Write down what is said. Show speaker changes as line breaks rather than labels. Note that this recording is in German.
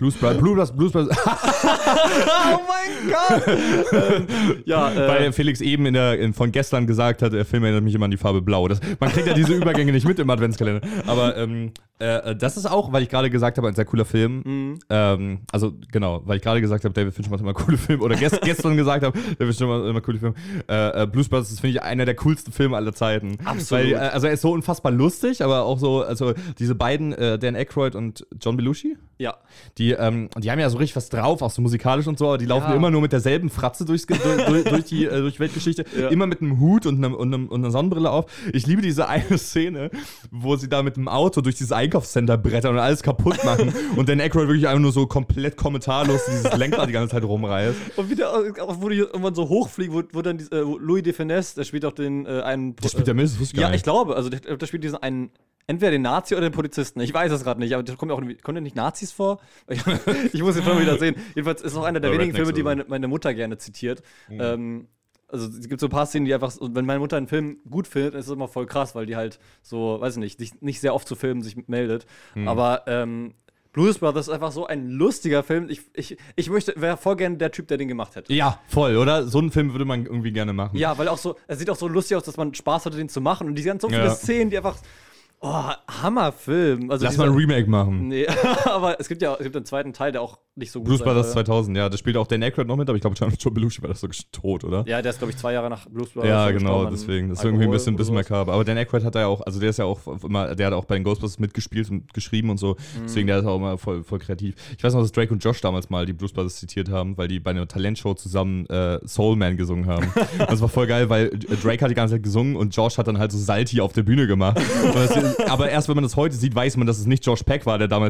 Blues Brothers, Blues, Blues Brothers.
oh mein Gott! ähm, ja, äh,
Weil Felix eben in der, in, von gestern gesagt hat, der Film erinnert mich immer an die Farbe Blau. Das, man kriegt ja diese Übergänge nicht mit im Adventskalender. Aber ähm, äh, das ist auch, weil ich gerade gesagt habe, ein sehr cooler Film.
Mhm.
Ähm, also genau, weil ich gerade gesagt habe, David Fincher macht immer coole Filme. Oder gest, gestern gesagt habe, David Fincher macht immer coole Filme. Äh, äh, Blues Brothers ist, finde ich, einer der coolsten Filme aller Zeiten.
Absolut.
Weil, äh, also er ist so unfassbar lustig, aber auch so, also diese beiden, äh, Dan Aykroyd und John Belushi,
ja.
die, ähm, die haben ja so richtig was drauf, auch so musikalisch und so, aber die laufen
Ja.
immer nur mit derselben Fratze durchs, durch, durch, die äh, durch Weltgeschichte.
Ja.
Immer mit einem Hut und, einem, und, einem, und einer Sonnenbrille auf. Ich liebe diese eine Szene, wo sie da mit dem Auto durch dieses Einkaufscenter brettern und alles kaputt machen und Dan Aykroyd wirklich einfach nur so komplett kommentarlos dieses Lenkrad die ganze Zeit rumreißt.
Und wieder, auch wo die irgendwann so hochfliegen, wo, wo dann die, äh, Louis de Finesse, der spielt auch den äh, einen.
Der spielt der Mist, wusste ich gar
Ja, ich glaube, also der, der spielt diesen einen. Entweder den Nazi oder den Polizisten. Ich weiß es gerade nicht, aber da kommen ja auch kommen ja nicht Nazis vor. Ich, muss den Film wieder sehen. Jedenfalls ist es auch einer der
Oder
wenigen
Rednecks
Filme, die meine, meine Mutter gerne zitiert.
Mhm.
Ähm, also es gibt so ein paar Szenen, die einfach, wenn meine Mutter einen Film gut findet, ist es immer voll krass, weil die halt so, weiß ich nicht, sich nicht sehr oft zu Filmen sich meldet.
Mhm.
Aber ähm, Blues Brothers ist einfach so ein lustiger Film. Ich, ich, ich möchte, wäre voll gerne der Typ, der den gemacht hätte.
Ja, voll, oder? So einen Film würde man irgendwie gerne machen.
Ja, weil auch so, es sieht auch so lustig aus, dass man Spaß hatte, den zu machen. Und die ganz so viele
Ja.
Szenen, die einfach. Oh, Hammerfilm. Also
Lass
dieser-
mal ein Remake machen.
Nee, aber es gibt ja es gibt einen zweiten Teil, der auch nicht so gut
Blues
sein
Brothers
soll.
2000, ja, da spielt auch Dan Aykroyd noch mit, aber ich glaube, John, Belushi war das so tot, oder?
Ja, der ist, glaube ich, zwei Jahre nach Blues Brothers.
Ja, genau, deswegen. Das ist irgendwie ein bisschen, bisschen makaber. Aber Dan Aykroyd hat da ja auch, also der ist ja auch immer, der hat auch bei den Ghostbusters mitgespielt und geschrieben und so.
Mhm.
Deswegen, der ist auch immer voll, voll kreativ. Ich weiß noch, dass Drake und Josh damals mal die Blues Brothers zitiert haben, weil die bei einer Talentshow zusammen äh, Soul Man gesungen haben. Das war voll geil, weil äh, Drake hat die ganze Zeit gesungen und Josh hat dann halt so Salty auf der Bühne gemacht. Aber erst wenn man das heute sieht, weiß man, dass es nicht Josh Peck war, der damals